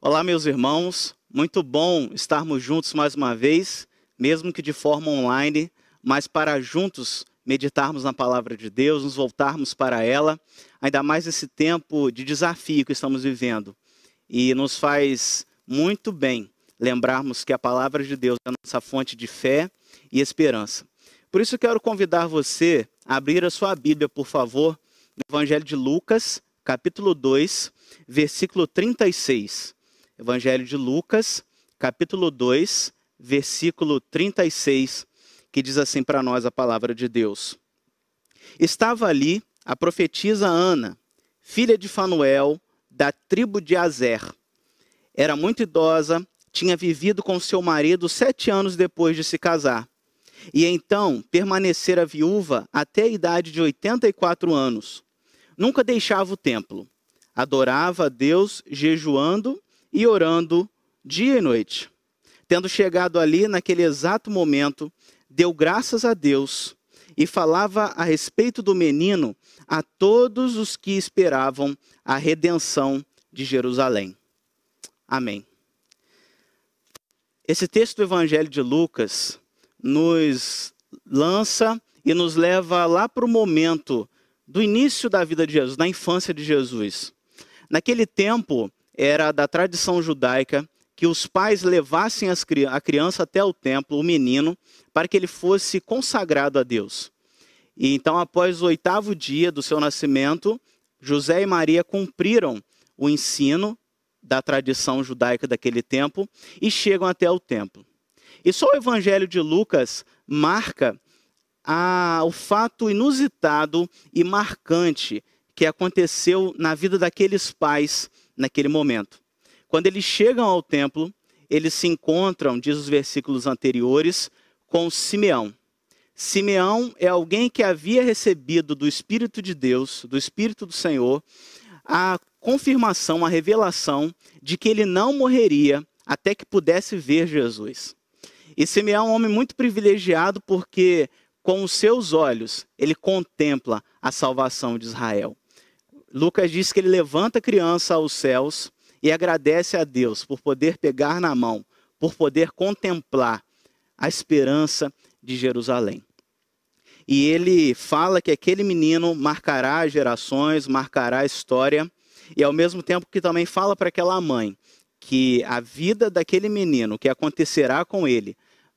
Olá, meus irmãos. Muito bom estarmos juntos mais uma vez, mesmo que de forma online, mas para juntos meditarmos na palavra de Deus, nos voltarmos para ela, ainda mais nesse tempo de desafio que estamos vivendo. E nos faz muito bem lembrarmos que a palavra de Deus é a nossa fonte de fé e esperança. Por isso quero convidar você a abrir a sua Bíblia, por favor, no Evangelho de Lucas, capítulo 2, versículo 36. Evangelho de Lucas, capítulo 2, versículo 36, que diz assim para nós a palavra de Deus. Estava ali a profetisa Ana, filha de Fanuel, da tribo de Azer. Era muito idosa, tinha vivido com seu marido sete anos depois de se casar. E então permanecera viúva até a idade de 84 anos. Nunca deixava o templo. Adorava a Deus jejuando e orando dia e noite. Tendo chegado ali naquele exato momento, deu graças a Deus e falava a respeito do menino a todos os que esperavam a redenção de Jerusalém. Amém. Esse texto do Evangelho de Lucas nos lança e nos leva lá para o momento do início da vida de Jesus, da infância de Jesus. Naquele tempo, era da tradição judaica que os pais levassem a criança até o templo, o menino, para que ele fosse consagrado a Deus. E então, após o oitavo dia do seu nascimento, José e Maria cumpriram o ensino da tradição judaica daquele tempo e chegam até o templo. E só o Evangelho de Lucas marca o fato inusitado e marcante que aconteceu na vida daqueles pais naquele momento. Quando eles chegam ao templo, eles se encontram, diz os versículos anteriores, com Simeão. Simeão é alguém que havia recebido do Espírito de Deus, do Espírito do Senhor, a confirmação, a revelação de que ele não morreria até que pudesse ver Jesus. E Simeão é um homem muito privilegiado porque, com os seus olhos, ele contempla a salvação de Israel. Lucas diz que ele levanta a criança aos céus e agradece a Deus por poder pegar na mão, por poder contemplar a esperança de Jerusalém. E ele fala que aquele menino marcará gerações, marcará a história, e ao mesmo tempo que também fala para aquela mãe que a vida daquele menino, o que acontecerá com ele,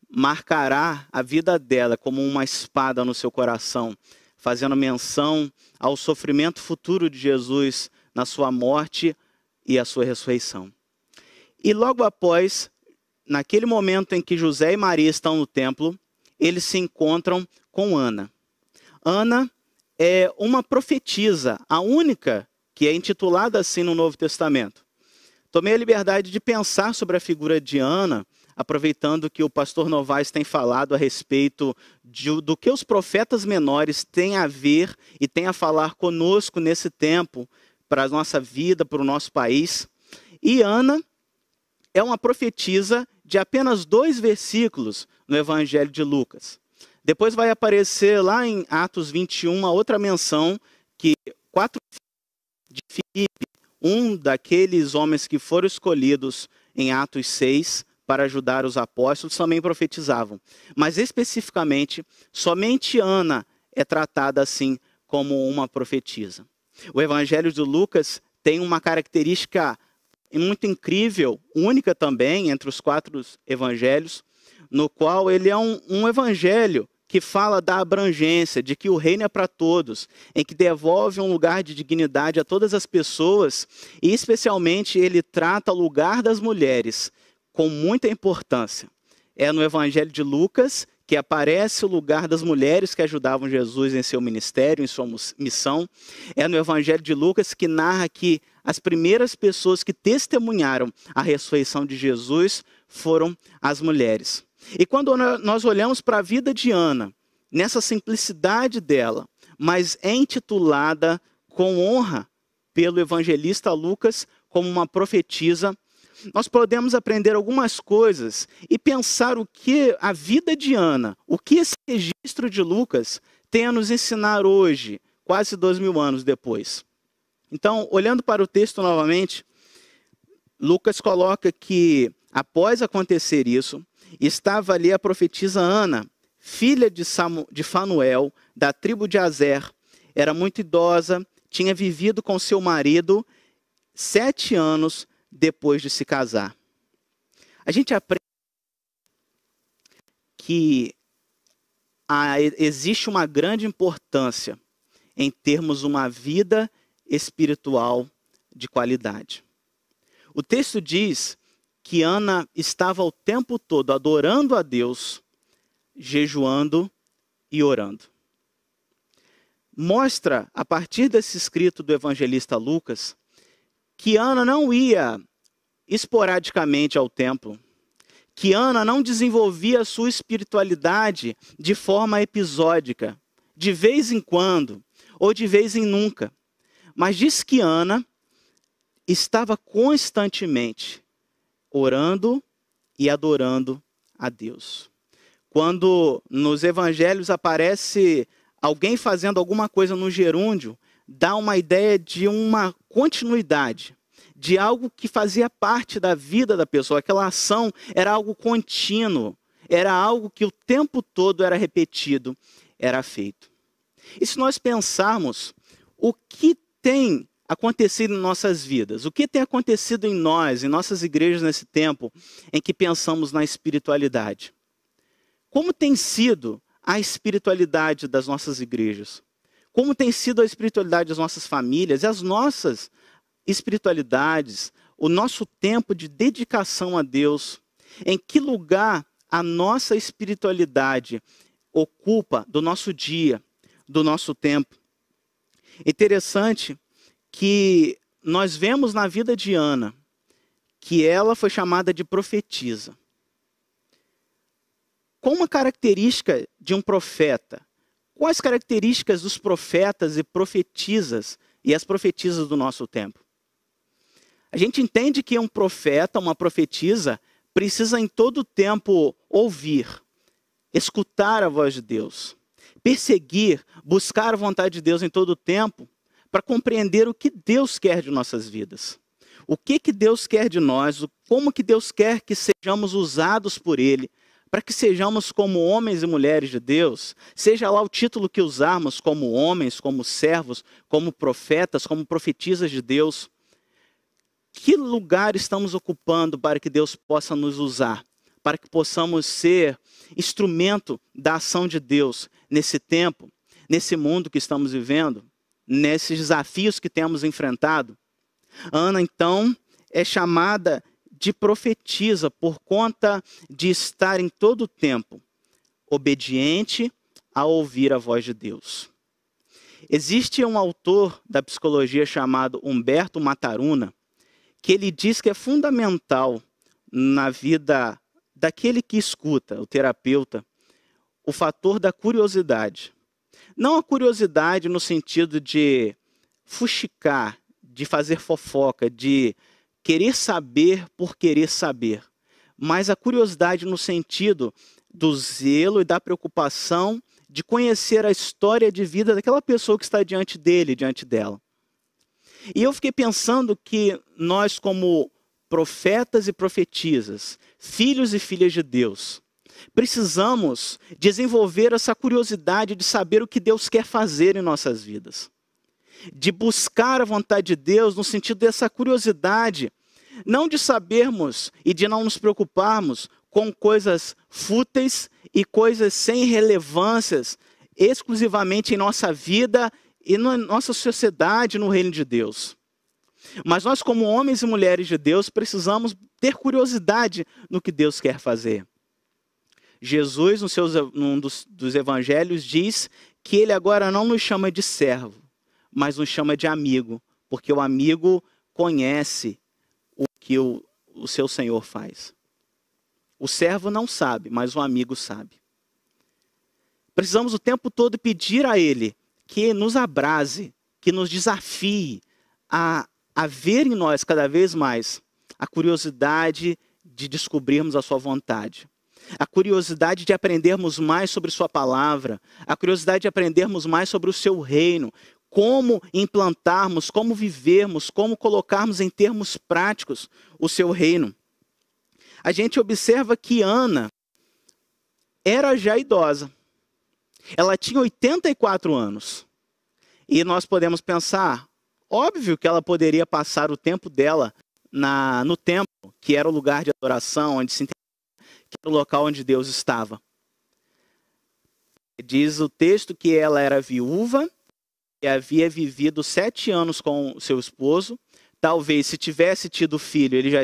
marcará a vida dela como uma espada no seu coração, fazendo menção ao sofrimento futuro de Jesus na sua morte e a sua ressurreição. E logo após, naquele momento em que José e Maria estão no templo, eles se encontram com Ana. Ana é uma profetisa, a única que é intitulada assim no Novo Testamento. Tomei a liberdade de pensar sobre a figura de Ana, aproveitando que o pastor Novaes tem falado a respeito de, do que os profetas menores têm a ver e têm a falar conosco nesse tempo, para a nossa vida, para o nosso país. E Ana é uma profetisa de apenas dois versículos no Evangelho de Lucas. Depois vai aparecer lá em Atos 21 a outra menção que quatro de Filipe, um daqueles homens que foram escolhidos em Atos 6 para ajudar os apóstolos, também profetizavam. Mas especificamente, somente Ana é tratada assim como uma profetisa. O Evangelho de Lucas tem uma característica muito incrível, única também entre os quatro evangelhos, no qual ele é um, um evangelho que fala da abrangência, de que o reino é para todos, em que devolve um lugar de dignidade a todas as pessoas, e especialmente ele trata o lugar das mulheres com muita importância. É no Evangelho de Lucas que aparece o lugar das mulheres que ajudavam Jesus em seu ministério, em sua missão. É no Evangelho de Lucas que narra que as primeiras pessoas que testemunharam a ressurreição de Jesus foram as mulheres. E quando nós olhamos para a vida de Ana, nessa simplicidade dela, mas é intitulada com honra pelo evangelista Lucas como uma profetisa nós podemos aprender algumas coisas e pensar o que a vida de Ana, o que esse registro de Lucas tem a nos ensinar hoje, quase dois mil anos depois. Então, olhando para o texto novamente, Lucas coloca que, após acontecer isso, estava ali a profetisa Ana, filha de, de Fanuel, da tribo de Azer. Era muito idosa, tinha vivido com seu marido sete anos depois de se casar. A gente aprende que existe uma grande importância em termos uma vida espiritual de qualidade. O texto diz que Ana estava o tempo todo adorando a Deus, jejuando e orando. Mostra, a partir desse escrito do evangelista Lucas, que Ana não ia esporadicamente ao templo, que Ana não desenvolvia sua espiritualidade de forma episódica, de vez em quando ou de vez em nunca. Mas diz que Ana estava constantemente orando e adorando a Deus. Quando nos evangelhos aparece alguém fazendo alguma coisa no gerúndio, dá uma ideia de uma continuidade, de algo que fazia parte da vida da pessoa. Aquela ação era algo contínuo, era algo que o tempo todo era repetido, era feito. E se nós pensarmos o que tem acontecido em nossas vidas? O que tem acontecido em nós, em nossas igrejas nesse tempo em que pensamos na espiritualidade? Como tem sido a espiritualidade das nossas igrejas? Como tem sido a espiritualidade das nossas famílias e as nossas espiritualidades, o nosso tempo de dedicação a Deus? Em que lugar a nossa espiritualidade ocupa do nosso dia, do nosso tempo? Interessante que nós vemos na vida de Ana que ela foi chamada de profetisa. Qual uma característica de um profeta? Quais características dos profetas e profetisas e as profetisas do nosso tempo? A gente entende que um profeta, uma profetisa, precisa em todo tempo ouvir, escutar a voz de Deus, perseguir, buscar a vontade de Deus em todo tempo, para compreender o que Deus quer de nossas vidas. O que, que Deus quer de nós, como que Deus quer que sejamos usados por Ele, para que sejamos como homens e mulheres de Deus, seja lá o título que usarmos como homens, como servos, como profetas, como profetisas de Deus. Que lugar estamos ocupando para que Deus possa nos usar? Para que possamos ser instrumento da ação de Deus nesse tempo, nesse mundo que estamos vivendo? nesses desafios que temos enfrentado. Ana, então, é chamada de profetisa por conta de estar em todo o tempo obediente a ouvir a voz de Deus. Existe um autor da psicologia chamado Humberto Mataruna, que ele diz que é fundamental na vida daquele que escuta, o terapeuta, o fator da curiosidade. Não a curiosidade no sentido de fuxicar, de fazer fofoca, de querer saber por querer saber, mas a curiosidade no sentido do zelo e da preocupação de conhecer a história de vida daquela pessoa que está diante dele, diante dela. E eu fiquei pensando que nós, como profetas e profetisas, filhos e filhas de Deus, precisamos desenvolver essa curiosidade de saber o que Deus quer fazer em nossas vidas. De buscar a vontade de Deus no sentido dessa curiosidade, não de sabermos e de não nos preocuparmos com coisas fúteis e coisas sem relevâncias exclusivamente em nossa vida e na nossa sociedade no reino de Deus. Mas nós, como homens e mulheres de Deus, precisamos ter curiosidade no que Deus quer fazer. Jesus, no seus, num dos, dos evangelhos, diz que ele agora não nos chama de servo, mas nos chama de amigo, porque o amigo conhece o que o, o seu senhor faz. O servo não sabe, mas o amigo sabe. Precisamos o tempo todo pedir a ele que nos abrase, que nos desafie a, a ver em nós cada vez mais a curiosidade de descobrirmos a sua vontade a curiosidade de aprendermos mais sobre Sua palavra, a curiosidade de aprendermos mais sobre o Seu reino, como implantarmos, como vivermos, como colocarmos em termos práticos o seu reino. A gente observa que Ana era já idosa. Ela tinha 84 anos. E nós podemos pensar, óbvio que ela poderia passar o tempo dela na, no templo, que era o lugar de adoração, onde se que era o local onde Deus estava. Diz o texto que ela era viúva havia vivido sete anos com seu esposo. Talvez, se tivesse tido filho, eles já,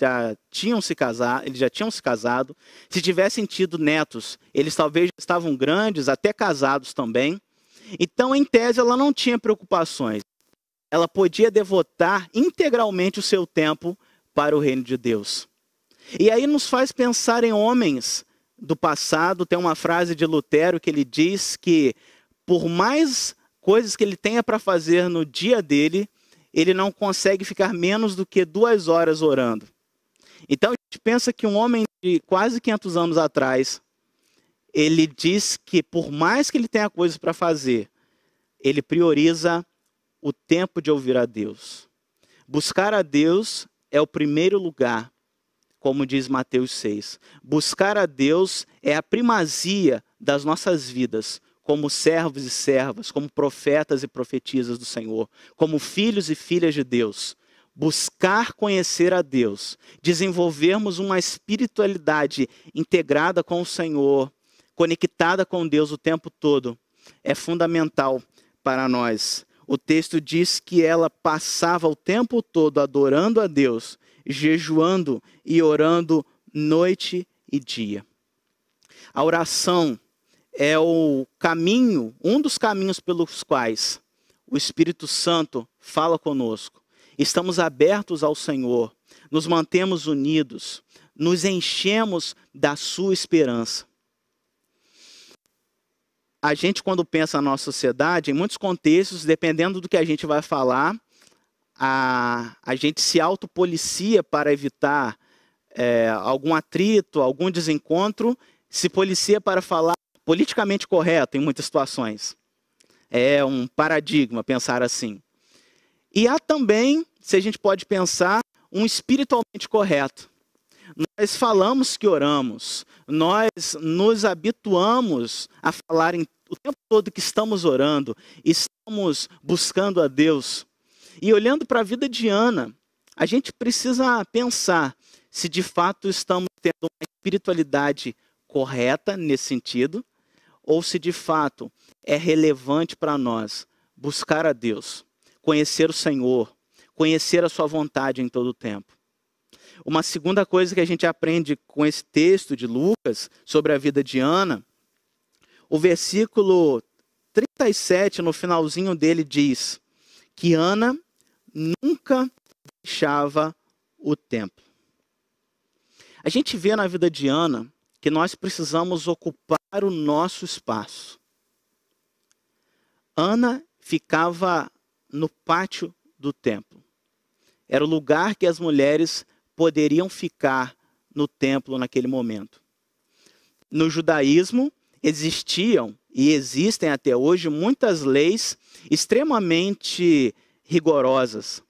já tinham se casado, eles já tinham se casado. Se tivessem tido netos, eles talvez estavam grandes, até casados também. Então, em tese, ela não tinha preocupações. Ela podia devotar integralmente o seu tempo para o reino de Deus. E aí nos faz pensar em homens do passado. Tem uma frase de Lutero que ele diz que, por mais coisas que ele tenha para fazer no dia dele, ele não consegue ficar menos do que duas horas orando. Então a gente pensa que um homem de quase 500 anos atrás, ele diz que por mais que ele tenha coisas para fazer, ele prioriza o tempo de ouvir a Deus. Buscar a Deus é o primeiro lugar como diz Mateus 6. Buscar a Deus é a primazia das nossas vidas, como servos e servas, como profetas e profetisas do Senhor, como filhos e filhas de Deus. Buscar conhecer a Deus, desenvolvermos uma espiritualidade integrada com o Senhor, conectada com Deus o tempo todo, é fundamental para nós. O texto diz que ela passava o tempo todo adorando a Deus jejuando e orando noite e dia. A oração é o caminho, um dos caminhos pelos quais o Espírito Santo fala conosco. Estamos abertos ao Senhor, nos mantemos unidos, nos enchemos da sua esperança. A gente, quando pensa na nossa sociedade, em muitos contextos, dependendo do que a gente vai falar, a, a gente se autopolicia para evitar é, algum atrito, algum desencontro, se policia para falar politicamente correto em muitas situações. É um paradigma pensar assim. E há também, se a gente pode pensar, um espiritualmente correto. Nós falamos que oramos, nós nos habituamos a falar em, o tempo todo que estamos orando, estamos buscando a Deus. E olhando para a vida de Ana, a gente precisa pensar se de fato estamos tendo uma espiritualidade correta nesse sentido, ou se de fato é relevante para nós buscar a Deus, conhecer o Senhor, conhecer a Sua vontade em todo o tempo. Uma segunda coisa que a gente aprende com esse texto de Lucas sobre a vida de Ana, o versículo 37, no finalzinho dele, diz que Ana nunca deixava o templo. A gente vê na vida de Ana que nós precisamos ocupar o nosso espaço. Ana ficava no pátio do templo. Era o lugar que as mulheres poderiam ficar no templo naquele momento. No judaísmo existiam e existem até hoje muitas leis extremamente rigorosas.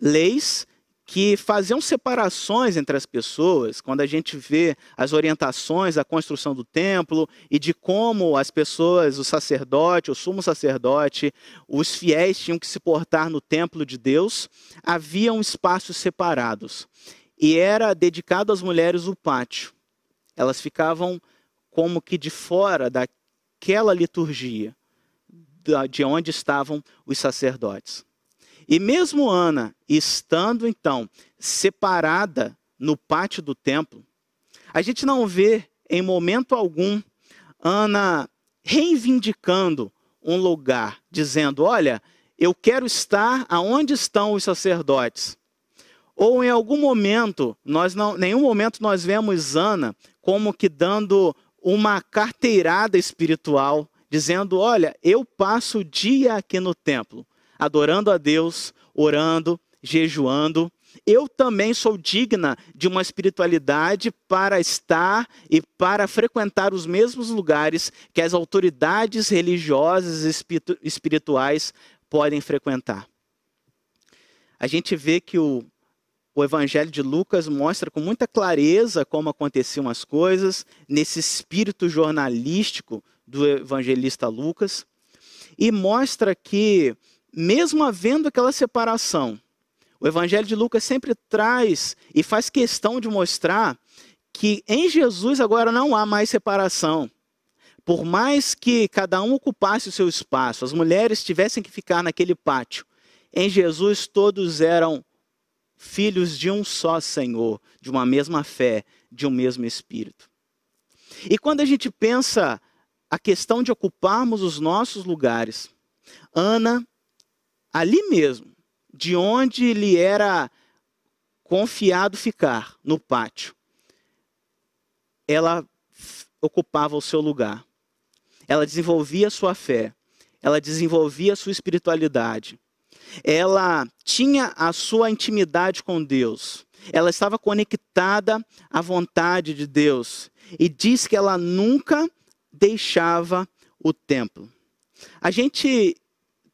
Leis que faziam separações entre as pessoas, quando a gente vê as orientações da construção do templo e de como as pessoas, o sacerdote, o sumo sacerdote, os fiéis tinham que se portar no templo de Deus, haviam espaços separados. E era dedicado às mulheres o pátio. Elas ficavam como que de fora daquela liturgia, de onde estavam os sacerdotes. E mesmo Ana, estando então separada no pátio do templo, a gente não vê em momento algum Ana reivindicando um lugar, dizendo: Olha, eu quero estar aonde estão os sacerdotes. Ou em algum momento, nós não, nenhum momento nós vemos Ana como que dando uma carteirada espiritual, dizendo: Olha, eu passo o dia aqui no templo adorando a Deus, orando, jejuando. Eu também sou digna de uma espiritualidade para estar e para frequentar os mesmos lugares que as autoridades religiosas e espirituais podem frequentar. A gente vê que o, o Evangelho de Lucas mostra com muita clareza como aconteciam as coisas, nesse espírito jornalístico do evangelista Lucas, e mostra que, mesmo havendo aquela separação, o Evangelho de Lucas sempre traz e faz questão de mostrar que em Jesus agora não há mais separação. Por mais que cada um ocupasse o seu espaço, as mulheres tivessem que ficar naquele pátio, em Jesus todos eram filhos de um só Senhor, de uma mesma fé, de um mesmo Espírito. E quando a gente pensa a questão de ocuparmos os nossos lugares, Ana, ali mesmo, de onde lhe era confiado ficar, no pátio, ela ocupava o seu lugar. Ela desenvolvia sua fé, ela desenvolvia sua espiritualidade. Ela tinha a sua intimidade com Deus. Ela estava conectada à vontade de Deus. E diz que ela nunca deixava o templo. A gente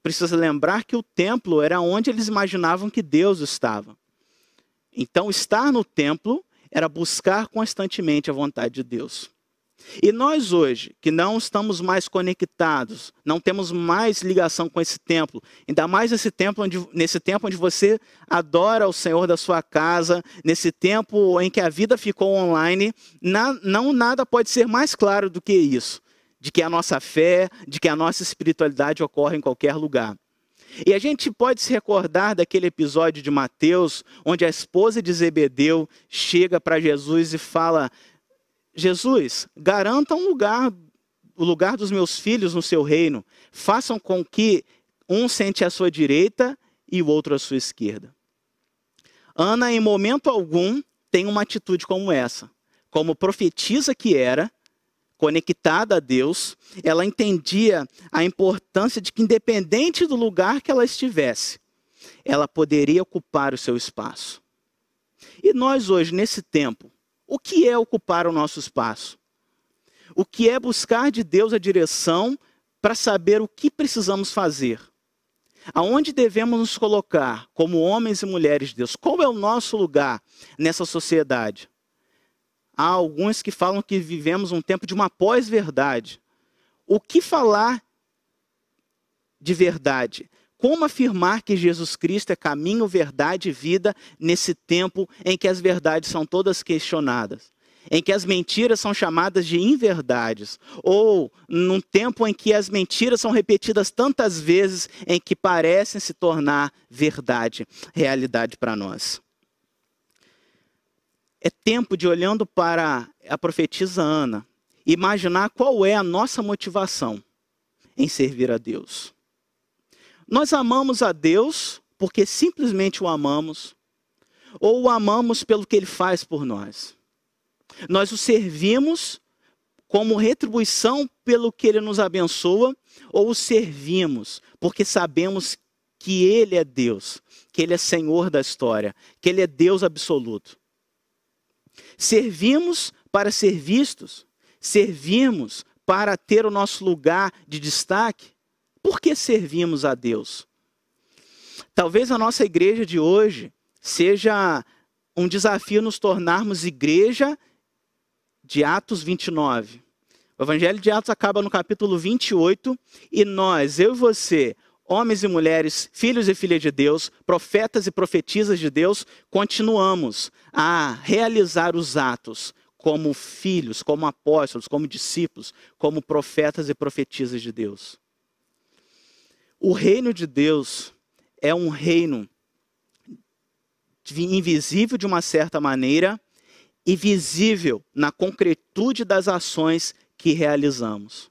precisa lembrar que o templo era onde eles imaginavam que Deus estava. Então, estar no templo era buscar constantemente a vontade de Deus. E nós hoje, que não estamos mais conectados, não temos mais ligação com esse templo, ainda mais nesse tempo onde, nesse tempo onde você adora o Senhor da sua casa, nesse tempo em que a vida ficou online, na, não nada pode ser mais claro do que isso de que a nossa fé, de que a nossa espiritualidade ocorre em qualquer lugar. E a gente pode se recordar daquele episódio de Mateus, onde a esposa de Zebedeu chega para Jesus e fala: Jesus, garanta um lugar, o lugar dos meus filhos no seu reino. Façam com que um sente à sua direita e o outro à sua esquerda. Ana, em momento algum, tem uma atitude como essa. Como profetisa que era, conectada a Deus, ela entendia a importância de que, independente do lugar que ela estivesse, ela poderia ocupar o seu espaço. E nós, hoje, nesse tempo, o que é ocupar o nosso espaço? O que é buscar de Deus a direção para saber o que precisamos fazer? Aonde devemos nos colocar como homens e mulheres de Deus? Qual é o nosso lugar nessa sociedade? Há alguns que falam que vivemos um tempo de uma pós-verdade. O que falar de verdade? Como afirmar que Jesus Cristo é caminho, verdade e vida nesse tempo em que as verdades são todas questionadas? Em que as mentiras são chamadas de inverdades? Ou num tempo em que as mentiras são repetidas tantas vezes em que parecem se tornar verdade, realidade para nós? É tempo de, olhando para a profetisa Ana, imaginar qual é a nossa motivação em servir a Deus. Nós amamos a Deus porque simplesmente o amamos, ou o amamos pelo que ele faz por nós. Nós o servimos como retribuição pelo que ele nos abençoa, ou o servimos porque sabemos que ele é Deus, que ele é Senhor da história, que ele é Deus absoluto. Servimos para ser vistos, servimos para ter o nosso lugar de destaque. Por que servimos a Deus? Talvez a nossa igreja de hoje seja um desafio nos tornarmos igreja de Atos 29. O Evangelho de Atos acaba no capítulo 28 e nós, eu e você, homens e mulheres, filhos e filhas de Deus, profetas e profetisas de Deus, continuamos a realizar os atos como filhos, como apóstolos, como discípulos, como profetas e profetisas de Deus. O reino de Deus é um reino invisível de uma certa maneira e visível na concretude das ações que realizamos.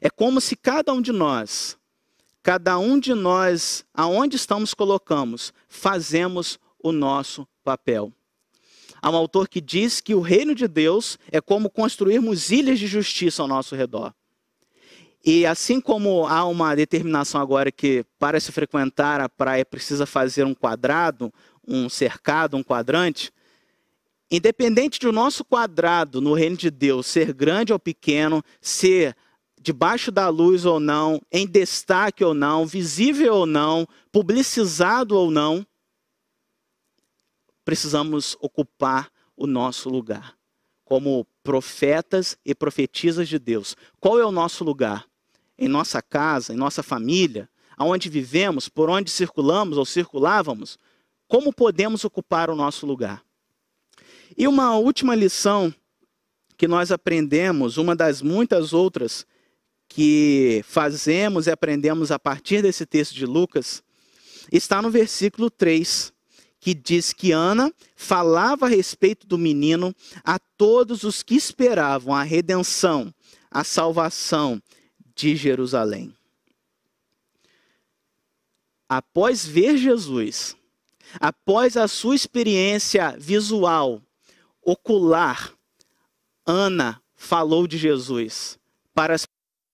É como se cada um de nós cada um de nós, aonde estamos colocamos, fazemos o nosso papel. Há um autor que diz que o reino de Deus é como construirmos ilhas de justiça ao nosso redor. E assim como há uma determinação agora que para se frequentar a praia precisa fazer um quadrado, um cercado, um quadrante, independente do nosso quadrado no reino de Deus ser grande ou pequeno, ser debaixo da luz ou não, em destaque ou não, visível ou não, publicizado ou não, precisamos ocupar o nosso lugar como profetas e profetisas de Deus. Qual é o nosso lugar? Em nossa casa, em nossa família, aonde vivemos, por onde circulamos ou circulávamos, como podemos ocupar o nosso lugar? E uma última lição que nós aprendemos, uma das muitas outras que fazemos e aprendemos a partir desse texto de Lucas, está no versículo 3, que diz que Ana falava a respeito do menino a todos os que esperavam a redenção, a salvação de Jerusalém. Após ver Jesus, após a sua experiência visual, ocular, Ana falou de Jesus para as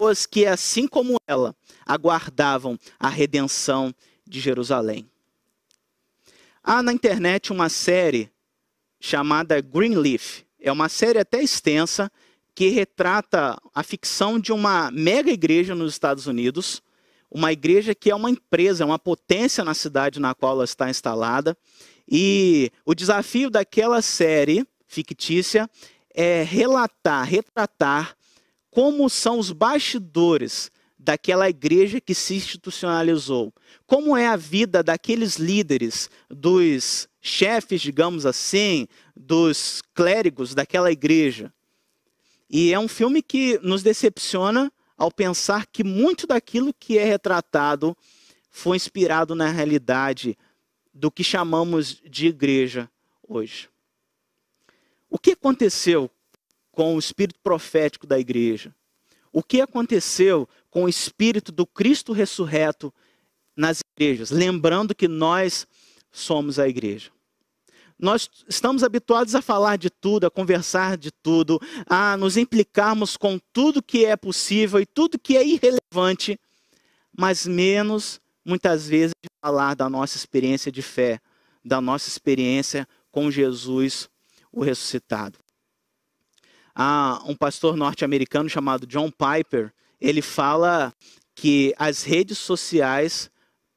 pessoas que, assim como ela, aguardavam a redenção de Jerusalém. Há na internet uma série chamada Greenleaf. É uma série até extensa que retrata a ficção de uma mega igreja nos Estados Unidos, uma igreja que é uma empresa, é uma potência na cidade na qual ela está instalada. E o desafio daquela série fictícia é relatar, retratar como são os bastidores daquela igreja que se institucionalizou. Como é a vida daqueles líderes, dos chefes, digamos assim, dos clérigos daquela igreja. E é um filme que nos decepciona ao pensar que muito daquilo que é retratado foi inspirado na realidade do que chamamos de igreja hoje. O que aconteceu com o espírito profético da igreja? O que aconteceu com o espírito do Cristo ressurreto nas igrejas? Lembrando que nós somos a igreja. Nós estamos habituados a falar de tudo, a conversar de tudo, a nos implicarmos com tudo que é possível e tudo que é irrelevante, mas menos, muitas vezes, de falar da nossa experiência de fé, da nossa experiência com Jesus o ressuscitado. Há um pastor norte-americano chamado John Piper, ele fala que as redes sociais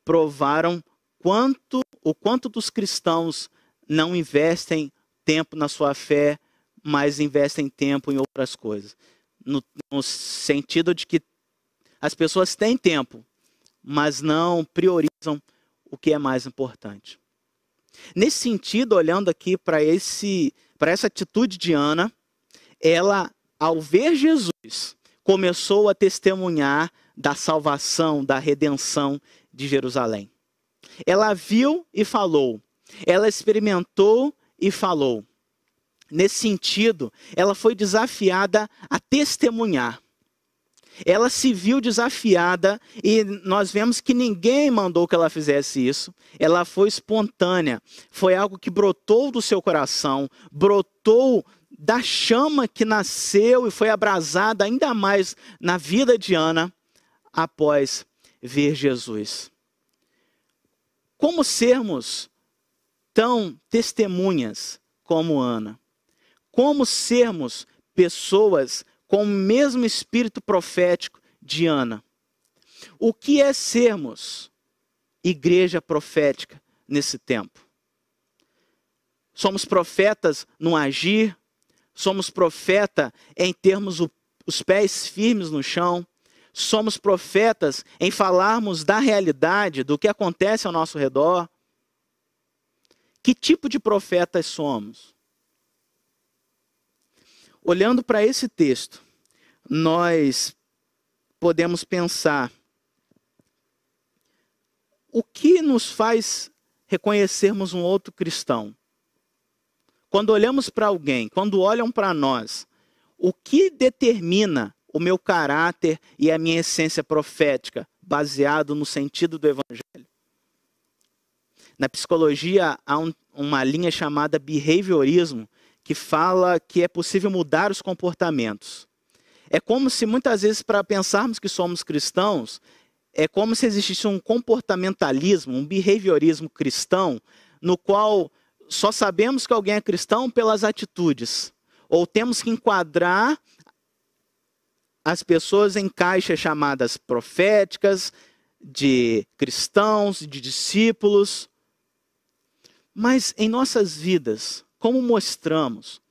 provaram quanto o quanto dos cristãos não investem tempo na sua fé, mas investem tempo em outras coisas. No, no sentido de que as pessoas têm tempo, mas não priorizam o que é mais importante. Nesse sentido, olhando aqui para esse para essa atitude de Ana, ela, ao ver Jesus, começou a testemunhar da salvação, da redenção de Jerusalém. Ela viu e falou, ela experimentou e falou. Nesse sentido, ela foi desafiada a testemunhar. Ela se viu desafiada e nós vemos que ninguém mandou que ela fizesse isso. Ela foi espontânea. Foi algo que brotou do seu coração, brotou da chama que nasceu e foi abrasada ainda mais na vida de Ana após ver Jesus. Como sermos tão testemunhas como Ana? Como sermos pessoas com o mesmo espírito profético de Ana. O que é sermos igreja profética nesse tempo? Somos profetas no agir, somos profeta em termos os pés firmes no chão, somos profetas em falarmos da realidade, do que acontece ao nosso redor. Que tipo de profetas somos? Olhando para esse texto, nós podemos pensar o que nos faz reconhecermos um outro cristão? Quando olhamos para alguém, quando olham para nós, o que determina o meu caráter e a minha essência profética, baseado no sentido do Evangelho? Na psicologia há um, uma linha chamada behaviorismo, que fala que é possível mudar os comportamentos. É como se muitas vezes, para pensarmos que somos cristãos, é como se existisse um comportamentalismo, um behaviorismo cristão, no qual só sabemos que alguém é cristão pelas atitudes. Ou temos que enquadrar as pessoas em caixas chamadas proféticas, de cristãos, de discípulos. Mas em nossas vidas, como mostramos,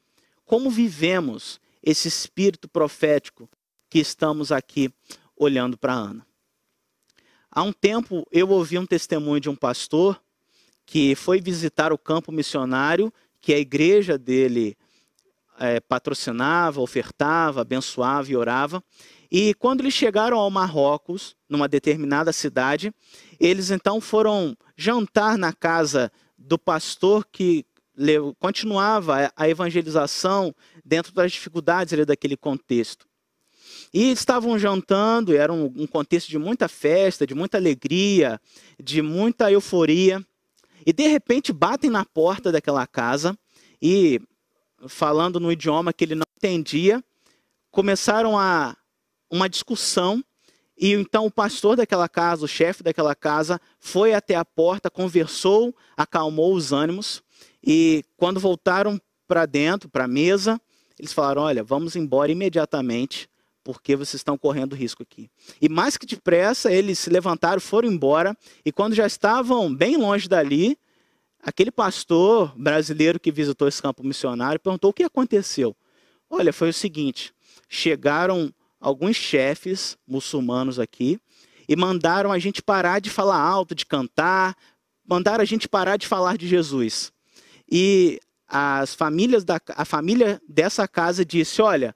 como vivemos esse espírito profético que estamos aqui olhando para Ana? Há um tempo eu ouvi um testemunho de um pastor que foi visitar o campo missionário que a igreja dele é, patrocinava, ofertava, abençoava e orava. E quando eles chegaram ao Marrocos, numa determinada cidade, eles então foram jantar na casa do pastor que continuava a evangelização dentro das dificuldades ali, daquele contexto. E estavam jantando, era um, um contexto de muita festa, de muita alegria, de muita euforia. E de repente batem na porta daquela casa e falando no idioma que ele não entendia, começaram a uma discussão. E então o pastor daquela casa, o chefe daquela casa, foi até a porta, conversou, acalmou os ânimos. E quando voltaram para dentro, para a mesa, eles falaram: "Olha, vamos embora imediatamente, porque vocês estão correndo risco aqui". E mais que depressa, eles se levantaram, foram embora e quando já estavam bem longe dali, Aquele pastor brasileiro que visitou esse campo missionário perguntou o que aconteceu. Olha, foi o seguinte: chegaram alguns chefes muçulmanos aqui e mandaram a gente parar de falar alto, de cantar, mandaram a gente parar de falar de Jesus. E as famílias da a família dessa casa disse: "Olha,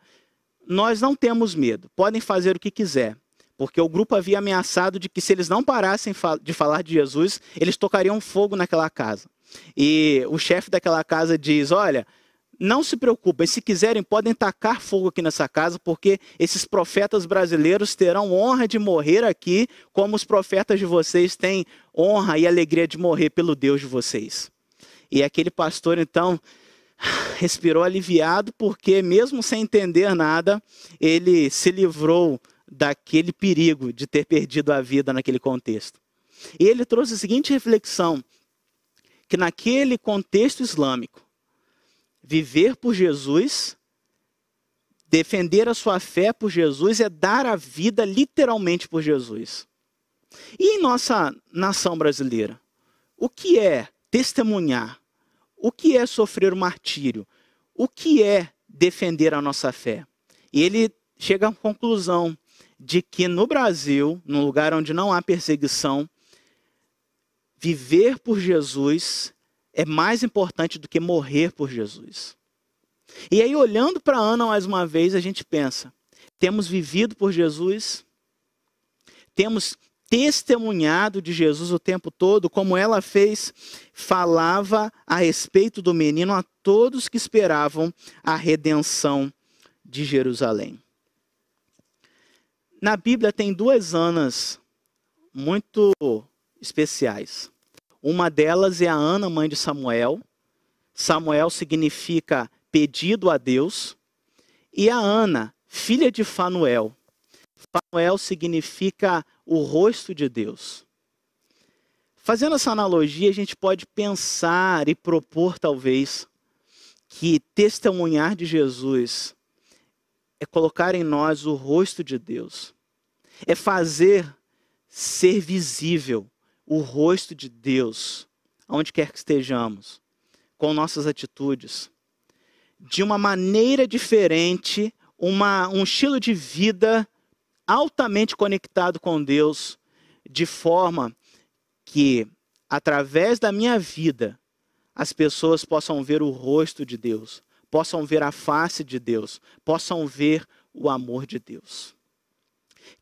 nós não temos medo. Podem fazer o que quiser." Porque o grupo havia ameaçado de que se eles não parassem de falar de Jesus, eles tocariam fogo naquela casa. E o chefe daquela casa diz: Olha, não se preocupem, se quiserem, podem tacar fogo aqui nessa casa, porque esses profetas brasileiros terão honra de morrer aqui, como os profetas de vocês têm honra e alegria de morrer pelo Deus de vocês. E aquele pastor, então, respirou aliviado, porque, mesmo sem entender nada, ele se livrou daquele perigo de ter perdido a vida naquele contexto. E ele trouxe a seguinte reflexão que naquele contexto islâmico, viver por Jesus, defender a sua fé por Jesus é dar a vida literalmente por Jesus. E em nossa nação brasileira, o que é testemunhar? O que é sofrer o martírio? O que é defender a nossa fé? E ele chega à conclusão de que no Brasil, num lugar onde não há perseguição, viver por Jesus é mais importante do que morrer por Jesus. E aí, olhando para Ana mais uma vez, a gente pensa: temos vivido por Jesus, temos testemunhado de Jesus o tempo todo, como ela fez, falava a respeito do menino a todos que esperavam a redenção de Jerusalém. Na Bíblia tem duas Anas muito especiais. Uma delas é a Ana, mãe de Samuel. Samuel significa pedido a Deus. E a Ana, filha de Fanuel. Fanuel significa o rosto de Deus. Fazendo essa analogia, a gente pode pensar e propor, talvez, que testemunhar de Jesus é colocar em nós o rosto de Deus, é fazer ser visível o rosto de Deus, aonde quer que estejamos, com nossas atitudes, de uma maneira diferente, uma, um estilo de vida altamente conectado com Deus, de forma que, através da minha vida, as pessoas possam ver o rosto de Deus, possam ver a face de Deus, possam ver o amor de Deus.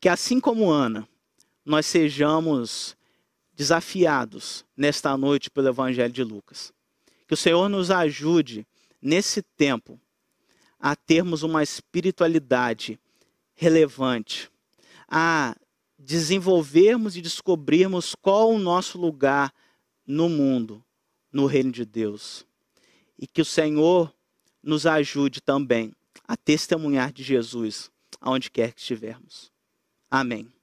Que assim como Ana, nós sejamos desafiados nesta noite pelo Evangelho de Lucas. Que o Senhor nos ajude nesse tempo a termos uma espiritualidade relevante, a desenvolvermos e descobrirmos qual o nosso lugar no mundo, no reino de Deus. E que o Senhor nos ajude também a testemunhar de Jesus aonde quer que estivermos. Amém.